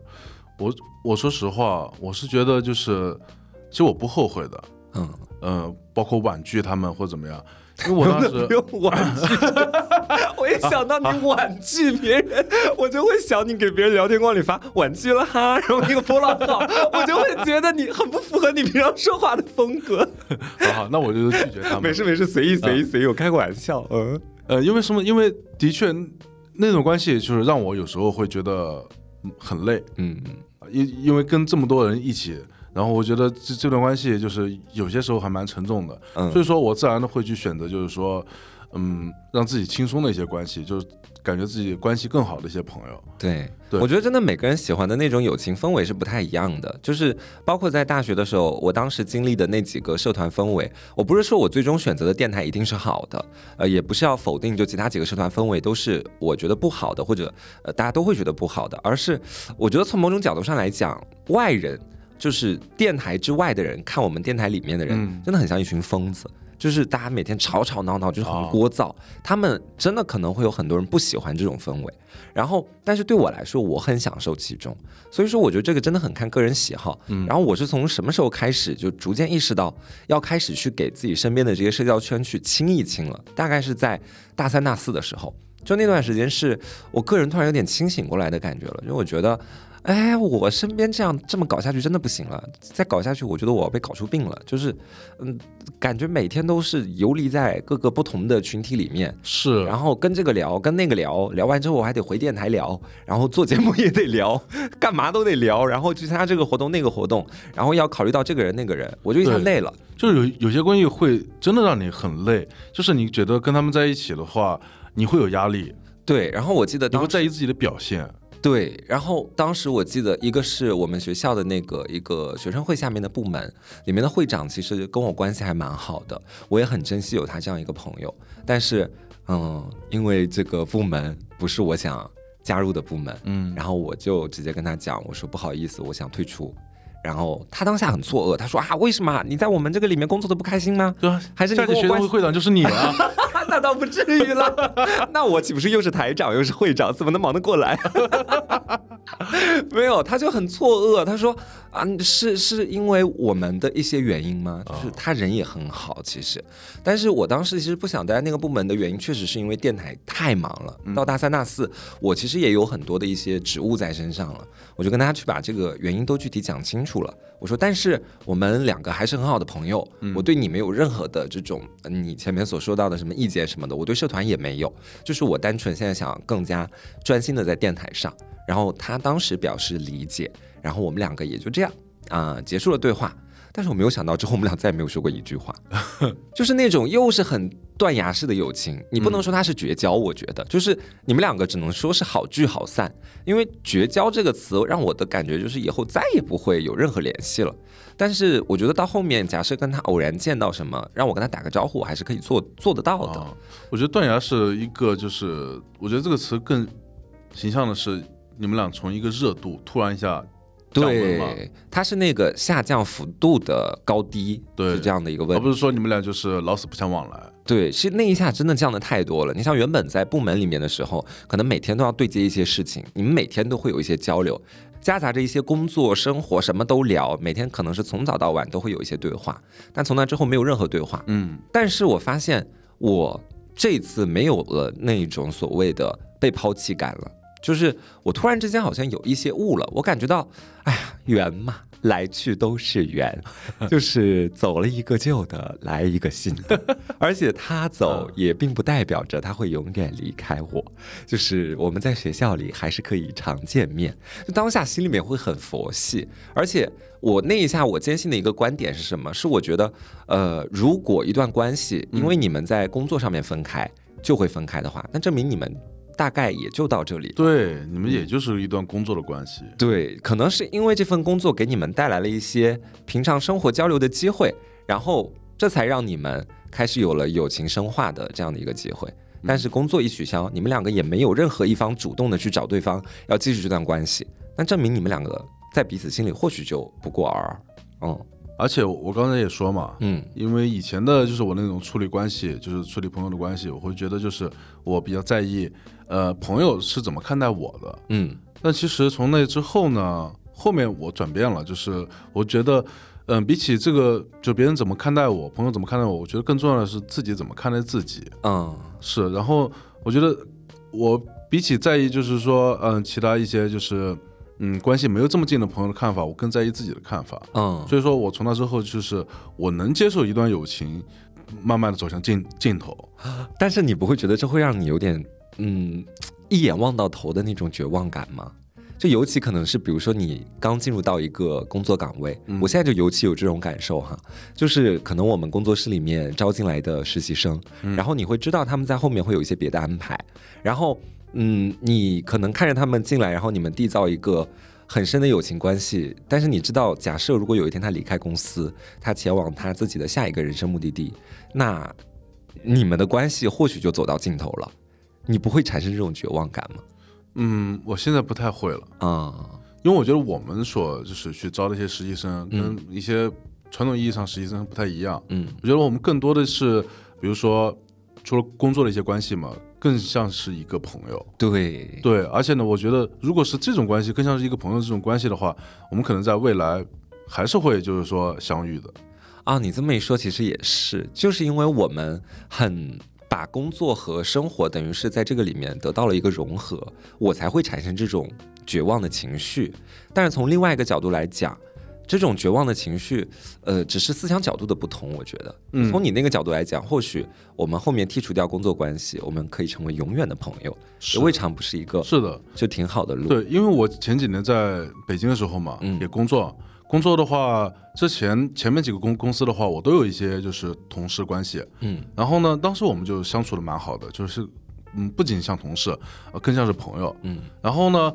我我说实话，我是觉得就是，其实我不后悔的，嗯，嗯、包括婉拒他们或怎么样，因为我当时不用婉拒，我一想到你婉拒别人，我就会想你给别人聊天框里发婉拒了哈，然后一个波浪号，我就会觉得你很不符合你平常说话的风格。好好，那我就拒绝他们。没事没事，随意随意随意，我开个玩笑。嗯，呃，因为什么？因为的确那种关系就是让我有时候会觉得嗯很累，嗯，因因为跟这么多人一起，然后我觉得这这段关系就是有些时候还蛮沉重的，嗯所以说我自然的会去选择，就是说，嗯，让自己轻松的一些关系，就是感觉自己关系更好的一些朋友。对，对我觉得真的每个人喜欢的那种友情氛围是不太一样的。就是包括在大学的时候，我当时经历的那几个社团氛围，我不是说我最终选择的电台一定是好的，呃，也不是要否定就其他几个社团氛围都是我觉得不好的，或者呃大家都会觉得不好的，而是我觉得从某种角度上来讲，外人就是电台之外的人看我们电台里面的人，嗯真的很像一群疯子。就是大家每天吵吵闹闹，就是很哦聒噪。他们真的可能会有很多人不喜欢这种氛围，然后，但是对我来说，我很享受其中。所以说，我觉得这个真的很看个人喜好。嗯然后我是从什么时候开始就逐渐意识到要开始去给自己身边的这些社交圈去清一清了？大概是在大三、大四的时候，就那段时间是我个人突然有点清醒过来的感觉了，因为我觉得。哎，我身边这样这么搞下去真的不行了，再搞下去，我觉得我要被搞出病了。就是，嗯，感觉每天都是游离在各个不同的群体里面，是，然后跟这个聊，跟那个聊，聊完之后我还得回电台聊，然后做节目也得聊，干嘛都得聊，然后去参加这个活动那个活动，然后要考虑到这个人那个人，我就一下累了。就是有有些关系会真的让你很累，就是你觉得跟他们在一起的话，你会有压力，对，然后我记得你会在意自己的表现。对，然后当时我记得一个是我们学校的那个一个学生会下面的部门里面的会长，其实跟我关系还蛮好的，我也很珍惜有他这样一个朋友。但是，嗯，因为这个部门不是我想加入的部门，嗯，然后我就直接跟他讲，我说不好意思，我想退出。然后他当下很错愕，他说啊，为什么你在我们这个里面工作的不开心吗？对啊，还是你下届学生？会会长就是你了。那倒不至于了，那我岂不是又是台长又是会长，怎么能忙得过来？没有，他就很错愕，他说啊，是是因为我们的一些原因吗？就是他人也很好，其实，但是我当时其实不想待在那个部门的原因，确实是因为电台太忙了。到大三大四，我其实也有很多的一些职务在身上了，我就跟大家去把这个原因都具体讲清楚了。我说，但是我们两个还是很好的朋友，我对你没有任何的这种呃你前面所说到的什么意见什么的，我对社团也没有，就是我单纯现在想更加专心的在电台上。然后他当时表示理解，然后我们两个也就这样啊、结束了对话。但是我没有想到，之后我们俩再也没有说过一句话，就是那种又是很断崖式的友情。你不能说它是绝交，我觉得就是你们两个只能说是好聚好散。因为绝交这个词让我的感觉就是以后再也不会有任何联系了。但是我觉得到后面，假设跟他偶然见到什么，让我跟他打个招呼，我还是可以做做得到的。啊，我觉得断崖是一个，就是我觉得这个词更形象的是你们俩从一个热度突然一下降温嘛，对，它是那个下降幅度的高低，对是这样的一个问题。而不是说你们俩就是老死不相往来。对，是那一下真的降的太多了。你像原本在部门里面的时候，可能每天都要对接一些事情，你们每天都会有一些交流，夹杂着一些工作、生活，什么都聊，每天可能是从早到晚都会有一些对话。但从那之后没有任何对话。嗯，但是我发现我这次没有了那种所谓的被抛弃感了，就是我突然之间好像有一些悟了，我感觉到，哎呀，缘嘛，来去都是缘，就是走了一个旧的，来一个新的，而且他走也并不代表着他会永远离开我，就是我们在学校里还是可以常见面，就当下心里面会很佛系，而且我那一下我坚信的一个观点是什么？是我觉得，呃，如果一段关系因为你们在工作上面分开就会分开的话，那证明你们大概也就到这里。对，你们也就是一段工作的关系。对，可能是因为这份工作给你们带来了一些平常生活交流的机会，然后这才让你们开始有了友情深化的这样的一个机会。但是工作一取消，你们两个也没有任何一方主动的去找对方要继续这段关系，那证明你们两个在彼此心里或许就不过尔尔。嗯而且我刚才也说嘛，嗯因为以前的就是我那种处理关系，就是处理朋友的关系，我会觉得就是我比较在意，呃，朋友是怎么看待我的。嗯但其实从那之后呢，后面我转变了，就是我觉得，嗯、比起这个，就别人怎么看待我，朋友怎么看待我，我觉得更重要的是自己怎么看待自己。嗯是，然后我觉得我比起在意，就是说，嗯、其他一些就是，嗯，关系没有这么近的朋友的看法，我更在意自己的看法。嗯，所以说我从那之后，就是我能接受一段友情，慢慢的走向尽尽头。但是你不会觉得这会让你有点嗯一眼望到头的那种绝望感吗？就尤其可能是比如说你刚进入到一个工作岗位，嗯我现在就尤其有这种感受哈，就是可能我们工作室里面招进来的实习生，嗯然后你会知道他们在后面会有一些别的安排，然后嗯，你可能看着他们进来，然后你们缔造一个。很深的友情关系，但是你知道，假设如果有一天他离开公司，他前往他自己的下一个人生目的地，那你们的关系或许就走到尽头了，你不会产生这种绝望感吗？嗯，我现在不太会了。啊、因为我觉得我们所就是去招的一些实习生，嗯跟一些传统意义上实习生不太一样。嗯我觉得我们更多的是，比如说除了工作的一些关系嘛，更像是一个朋友。对，对，而且呢，我觉得如果是这种关系，更像是一个朋友这种关系的话，我们可能在未来还是会就是说相遇的。啊，你这么一说，其实也是，就是因为我们很把工作和生活等于是在这个里面得到了一个融合，我才会产生这种绝望的情绪。但是从另外一个角度来讲，这种绝望的情绪，呃，只是思想角度的不同。我觉得，嗯从你那个角度来讲，或许我们后面剔除掉工作关系，我们可以成为永远的朋友，也未尝不是一个是的，就挺好的路。对，因为我前几年在北京的时候嘛，嗯也工作。工作的话，之前前面几个公公司的话，我都有一些就是同事关系。嗯然后呢，当时我们就相处的蛮好的，就是嗯，不仅像同事，呃，更像是朋友。嗯然后呢，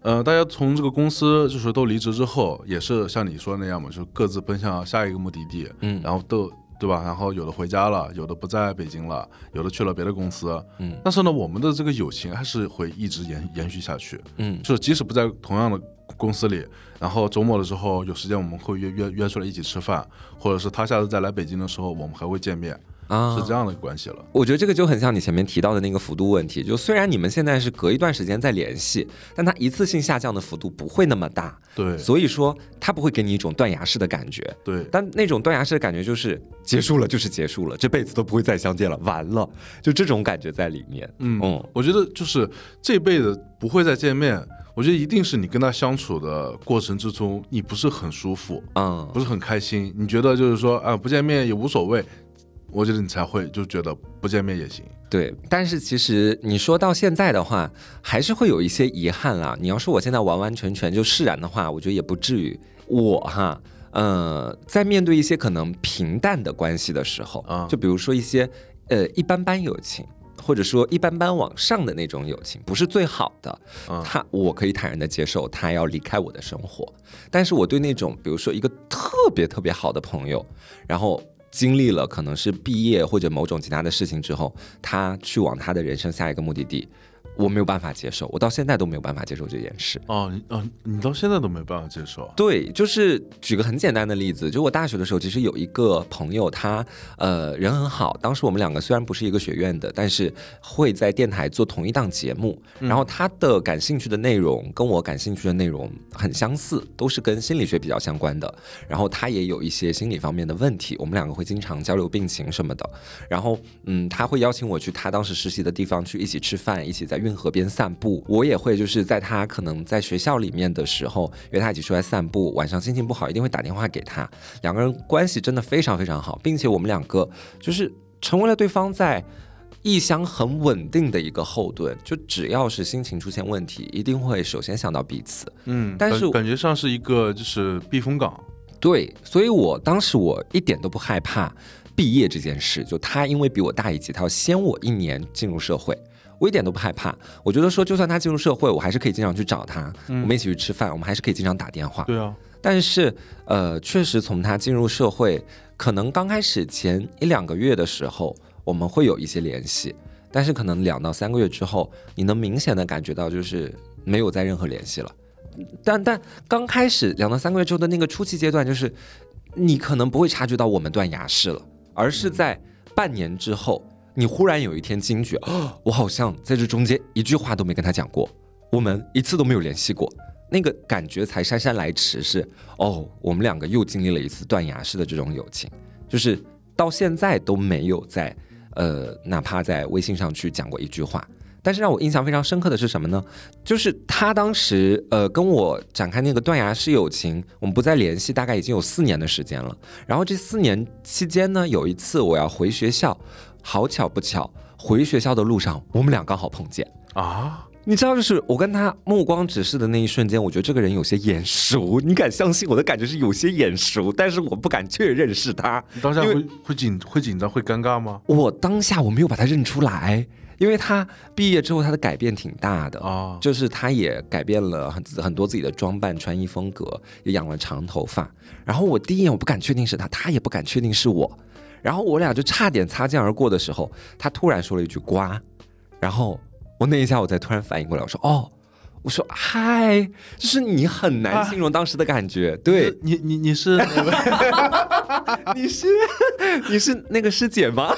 呃，大家从这个公司就是都离职之后，也是像你说的那样嘛，就是各自奔向下一个目的地，嗯然后都对吧？然后有的回家了，有的不在北京了，有的去了别的公司。嗯但是呢，我们的这个友情还是会一直延延续下去。嗯就是即使不在同样的公司里，然后周末的时候有时间，我们会约约约出来一起吃饭，或者是他下次再来北京的时候，我们还会见面，啊是这样的关系了。我觉得这个就很像你前面提到的那个幅度问题，就虽然你们现在是隔一段时间在联系，但它一次性下降的幅度不会那么大，对所以说它不会给你一种断崖式的感觉。对，但那种断崖式的感觉就是结束了，就是结束了，这辈子都不会再相见了，完了，就这种感觉在里面。嗯嗯我觉得就是这辈子不会再见面，我觉得一定是你跟他相处的过程之中，你不是很舒服，嗯不是很开心，你觉得就是说啊不见面也无所谓，我觉得你才会就觉得不见面也行。对，但是其实你说到现在的话，还是会有一些遗憾啦。你要说我现在完完全全就释然的话，我觉得也不至于。我哈，呃，在面对一些可能平淡的关系的时候，啊就比如说一些呃一般般友情。或者说一般般往上的那种友情，不是最好的，嗯他我可以坦然的接受他要离开我的生活，但是我对那种比如说一个特别特别好的朋友，然后经历了可能是毕业或者某种其他的事情之后，他去往他的人生下一个目的地，我没有办法接受，我到现在都没有办法接受这件事。哦，你哦，你到现在都没办法接受。对，就是举个很简单的例子，就我大学的时候，其实有一个朋友，他呃人很好，当时我们两个虽然不是一个学院的，但是会在电台做同一档节目，然后他的感兴趣的内容跟我感兴趣的内容很相似，都是跟心理学比较相关的，然后他也有一些心理方面的问题，我们两个会经常交流病情什么的，然后嗯，他会邀请我去他当时实习的地方去一起吃饭，一起在运河边散步。我也会就是在他可能在学校里面的时候约他一起出来散步，晚上心情不好一定会打电话给他，两个人关系真的非常非常好，并且我们两个就是成为了对方在。异乡很稳定的一个后盾，就只要是心情出现问题，一定会首先想到彼此。嗯，但是感感觉上是一个就是避风港。对，所以我当时我一点都不害怕毕业这件事，就他因为比我大一级，他要先我一年进入社会。我一点都不害怕，我觉得说，就算他进入社会，我还是可以经常去找他，我们一起去吃饭，我们还是可以经常打电话。对啊，但是，呃，确实从他进入社会，可能刚开始前一两个月的时候，我们会有一些联系，但是可能两到三个月之后，你能明显的感觉到就是没有再任何联系了。但但刚开始两到三个月之后的那个初期阶段，就是你可能不会察觉到我们断崖式了，而是在半年之后，你忽然有一天惊觉，哦，我好像在这中间一句话都没跟他讲过，我们一次都没有联系过。那个感觉才姗姗来迟是，哦，我们两个又经历了一次断崖式的这种友情，就是到现在都没有在，呃，哪怕在微信上去讲过一句话。但是让我印象非常深刻的是什么呢？就是他当时呃跟我展开那个断崖式友情，我们不再联系，大概已经有四年的时间了。然后这四年期间呢，有一次我要回学校，好巧不巧，回学校的路上我们俩刚好碰见。啊，你知道，就是我跟他目光直视的那一瞬间，我觉得这个人有些眼熟。你敢相信我的感觉是有些眼熟，但是我不敢确认是他。你当下会会紧会紧张会尴尬吗？我当下我没有把他认出来，因为他毕业之后他的改变挺大的啊就是他也改变了很很多自己的装扮、穿衣风格，也养了长头发。然后我第一眼我不敢确定是他，他也不敢确定是我。然后我俩就差点擦肩而过的时候，他突然说了一句“瓜”，然后我那一下我才突然反应过来，我说：“哦。”我说嗨，就是你很难形容当时的感觉，对，你你 你是？你是你是那个师姐吗？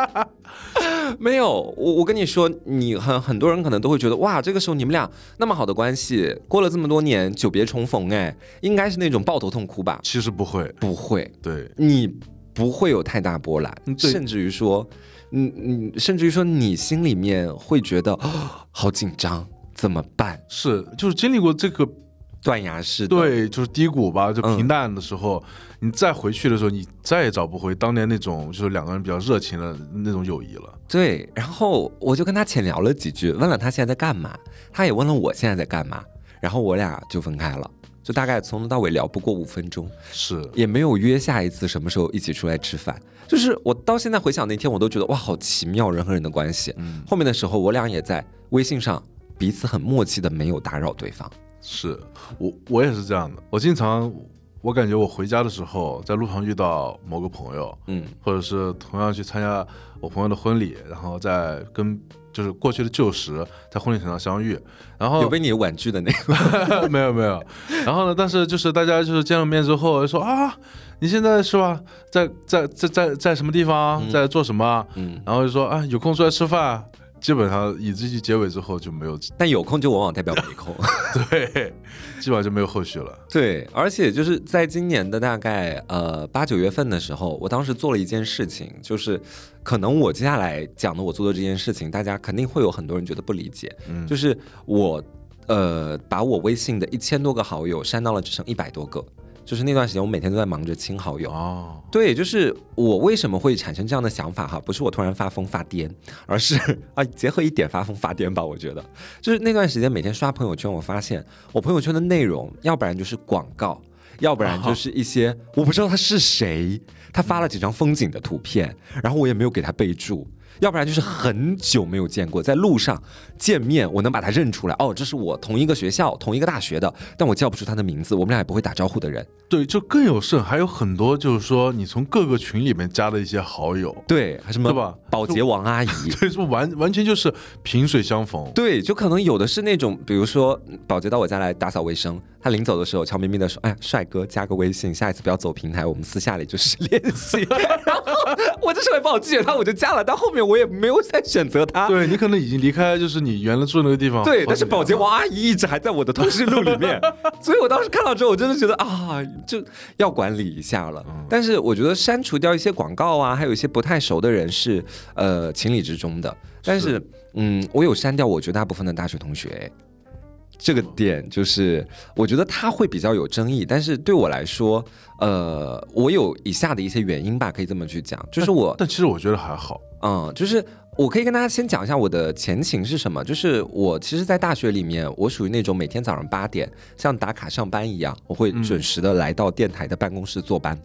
没有，我我跟你说，你很很多人可能都会觉得哇，这个时候你们俩那么好的关系，过了这么多年，久别重逢，哎，应该是那种抱头痛哭吧？其实不会，不会，对，你不会有太大波澜甚至于说，嗯嗯，甚至于说你心里面会觉得、哦好紧张，怎么办？是就是经历过这个断崖式，对，就是低谷吧，就嗯平淡的时候，你再回去的时候，你再也找不回当年那种就是两个人比较热情的那种友谊了。对，然后我就跟他浅聊了几句，问了他现在在干嘛，他也问了我现在在干嘛，然后我俩就分开了，就大概从头到尾聊不过五分钟，是，也没有约下一次什么时候一起出来吃饭。就是我到现在回想那天，我都觉得哇，好奇妙人和人的关系。嗯，后面的时候，我俩也在微信上彼此很默契的没有打扰对方。是我我也是这样的，我经常我感觉我回家的时候，在路上遇到某个朋友，嗯，或者是同样去参加我朋友的婚礼，然后在跟就是过去的旧识在婚礼场上相遇，然后有被你婉拒的那个，没有没有，然后呢，但是就是大家就是见了面之后就说啊，你现在是吧，在在在在在什么地方，在做什么？嗯，然后就说啊，有空出来吃饭。基本上以这句结尾之后就没有，但有空就往往代表没空，对，基本上就没有后续了。对，而且就是在今年的大概呃八九月份的时候，我当时做了一件事情，就是可能我接下来讲的我做的这件事情，大家肯定会有很多人觉得不理解，嗯，就是我呃把我微信的一千多个好友删到了只剩一百多个。就是那段时间，我每天都在忙着亲好友。哦，对，就是我为什么会产生这样的想法哈？不是我突然发疯发癫，而是 啊，结合一点发疯发癫吧。我觉得，就是那段时间每天刷朋友圈，我发现我朋友圈的内容，要不然就是广告，要不然就是一些我不知道他是谁，他发了几张风景的图片，然后我也没有给他备注。要不然就是很久没有见过，在路上见面，我能把他认出来。哦，这是我同一个学校、同一个大学的，但我叫不出他的名字，我们俩也不会打招呼的人。对，就更有甚，还有很多就是说，你从各个群里面加的一些好友，对，还什么对吧？保洁王阿姨，对，是完完全就是萍水相逢。对，就可能有的是那种，比如说保洁到我家来打扫卫生，他临走的时候悄咪咪的说：“哎呀，帅哥，加个微信，下一次不要走平台，我们私下里就是联系。”然 后 我这时候也不好拒绝他，我就加了。但后面我也没有再选择他。对你可能已经离开，就是你原来住那个地方。对，但是保洁王阿姨一直还在我的通讯录里面，所以我当时看到之后，我真的觉得啊，就要管理一下了。但是我觉得删除掉一些广告啊，还有一些不太熟的人是呃情理之中的。但是嗯，我有删掉我绝大部分的大学同学。这个点就是，我觉得他会比较有争议，但是对我来说，呃，我有以下的一些原因吧，可以这么去讲，就是我，但其实我觉得还好，嗯，就是我可以跟大家先讲一下我的前情是什么，就是我其实，在大学里面，我属于那种每天早上八点像打卡上班一样，我会准时的来到电台的办公室坐班，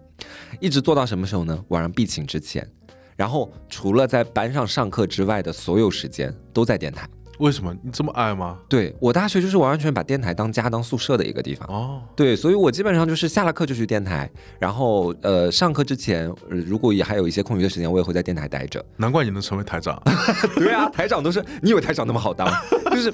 一直坐到什么时候呢？晚上闭寝之前，然后除了在班上上课之外的所有时间都在电台。为什么你这么爱吗？对我大学就是完完全把电台当家当宿舍的一个地方哦。对，所以我基本上就是下了课就去电台，然后呃上课之前，如果也还有一些空余的时间，我也会在电台待着。难怪你能成为台长。对啊，台长都是你以为台长那么好当？就是。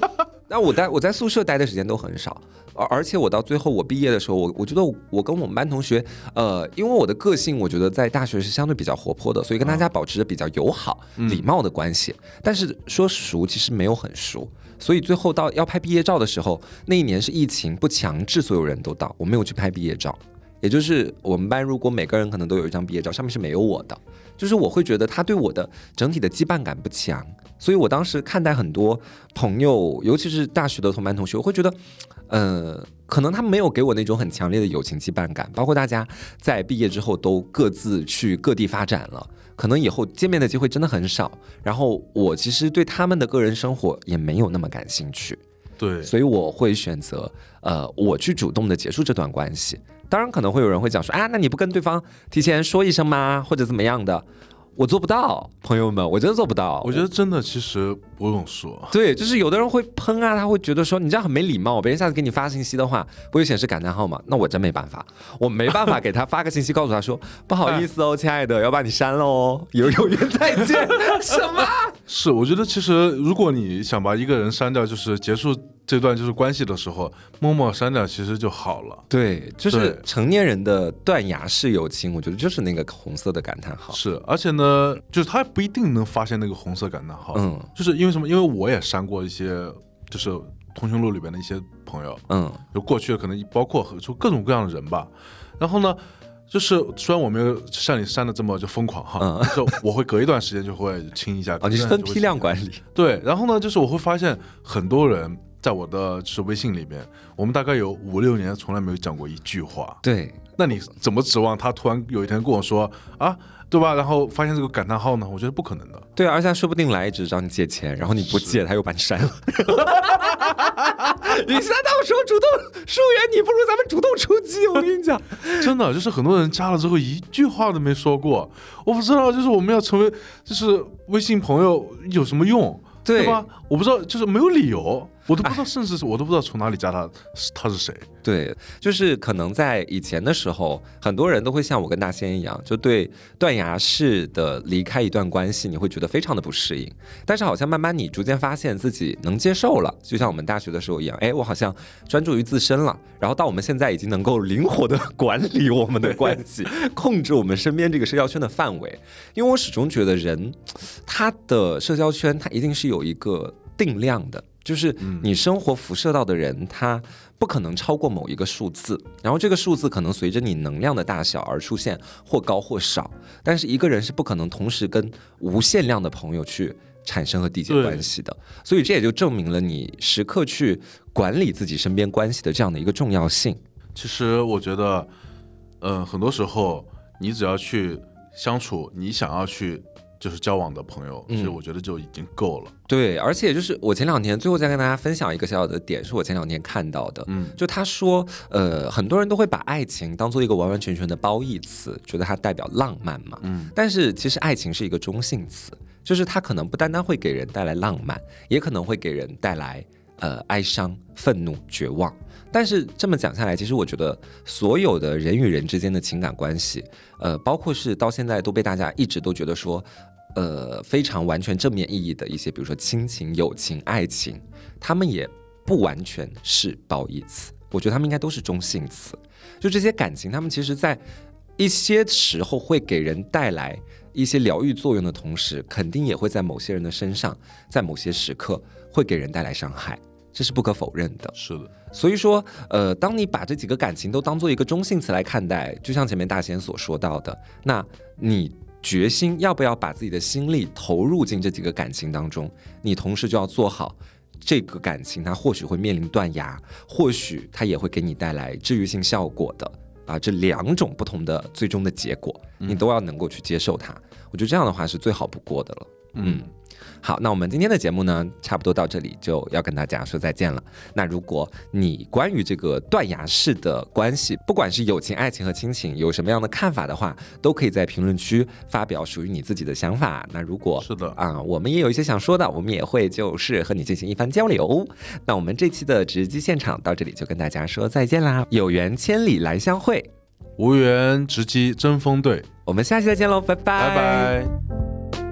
那我待我在宿舍待的时间都很少，而而且我到最后我毕业的时候，我我觉得我跟我们班同学，呃，因为我的个性，我觉得在大学是相对比较活泼的，所以跟大家保持着比较友好、礼貌的关系。但是说熟，其实没有很熟，所以最后到要拍毕业照的时候，那一年是疫情，不强制所有人都到，我没有去拍毕业照。也就是我们班如果每个人可能都有一张毕业照，上面是没有我的，就是我会觉得他对我的整体的羁绊感不强。所以我当时看待很多朋友，尤其是大学的同班同学，我会觉得，呃，可能他没有给我那种很强烈的友情羁绊感。包括大家在毕业之后都各自去各地发展了，可能以后见面的机会真的很少。然后我其实对他们的个人生活也没有那么感兴趣，对，所以我会选择，呃，我去主动的结束这段关系。当然，可能会有人会讲说，啊，那你不跟对方提前说一声吗？或者怎么样的？我做不到，朋友们，我真的做不到。我觉得真的其实不用说。对，就是有的人会喷啊，他会觉得说你这样很没礼貌。别人下次给你发信息的话，不会显示感叹号吗？那我真没办法，我没办法给他发个信息，告诉他说 不好意思哦，亲爱的，要把你删了哦，有有缘再见。什么？是，我觉得其实如果你想把一个人删掉，就是结束。这段就是关系的时候，默默删掉其实就好了。对，就是成年人的断崖式友情，我觉得就是那个红色的感叹号。是，而且呢，就是他不一定能发现那个红色感叹号。嗯，就是因为什么？因为我也删过一些，就是通讯录里边的一些朋友。嗯，就过去可能包括就各种各样的人吧。然后呢，就是虽然我没有像你删的这么就疯狂哈，就我会隔一段时间就会清一下。哦，你是分批量管理。对，然后呢，就是我会发现很多人。在我的就是微信里面，我们大概有五六年从来没有讲过一句话。对，那你怎么指望他突然有一天跟我说啊，对吧？然后发现这个感叹号呢？我觉得不可能的。对啊，而且他说不定来一直找你借钱，然后你不借，他又把你删了。你现在到时候主动疏远你，不如咱们主动出击。我跟你讲，真的就是很多人加了之后一句话都没说过。我不知道，就是我们要成为就是微信朋友有什么用？对吧？我不知道，就是没有理由。我都不知道，甚至是我都不知道从哪里加他，他是谁。对，就是可能在以前的时候，很多人都会像我跟大仙一样，就对断崖式的离开一段关系，你会觉得非常的不适应。但是好像慢慢你逐渐发现自己能接受了，就像我们大学的时候一样，哎，我好像专注于自身了。然后到我们现在已经能够灵活的管理我们的关系，控制我们身边这个社交圈的范围。因为我始终觉得人他的社交圈，他一定是有一个定量的。就是你生活辐射到的人，他不可能超过某一个数字，然后这个数字可能随着你能量的大小而出现或高或少。但是一个人是不可能同时跟无限量的朋友去产生和缔结关系的，所以这也就证明了你时刻去管理自己身边关系的这样的一个重要性。其实我觉得，嗯，很多时候你只要去相处，你想要去。就是交往的朋友，其实我觉得就已经够了。对，而且就是我前两天最后再跟大家分享一个小小的点，是我前两天看到的。嗯，就他说，呃，很多人都会把爱情当做一个完完全全的褒义词，觉得它代表浪漫嘛。嗯，但是其实爱情是一个中性词，就是它可能不单单会给人带来浪漫，也可能会给人带来呃哀伤、愤怒、绝望。但是这么讲下来，其实我觉得所有的人与人之间的情感关系，呃，包括是到现在都被大家一直都觉得说，呃，非常完全正面意义的一些，比如说亲情、友情、爱情，他们也不完全是褒义词。我觉得他们应该都是中性词。就这些感情，他们其实在一些时候会给人带来一些疗愈作用的同时，肯定也会在某些人的身上，在某些时刻会给人带来伤害。这是不可否认的，是的。所以说，呃，当你把这几个感情都当做一个中性词来看待，就像前面大仙所说到的，那你决心要不要把自己的心力投入进这几个感情当中？你同时就要做好这个感情，它或许会面临断崖，或许它也会给你带来治愈性效果的啊，这两种不同的最终的结果，你都要能够去接受它。我觉得这样的话是最好不过的了。嗯。好，那我们今天的节目呢，差不多到这里就要跟大家说再见了。那如果你关于这个断崖式的关系，不管是友情、爱情和亲情，有什么样的看法的话，都可以在评论区发表属于你自己的想法。那如果是的啊，我们也有一些想说的，我们也会就是和你进行一番交流。那我们这期的直击现场到这里就跟大家说再见啦！有缘千里来相会，无缘直击争锋队。我们下期再见喽，拜拜拜拜。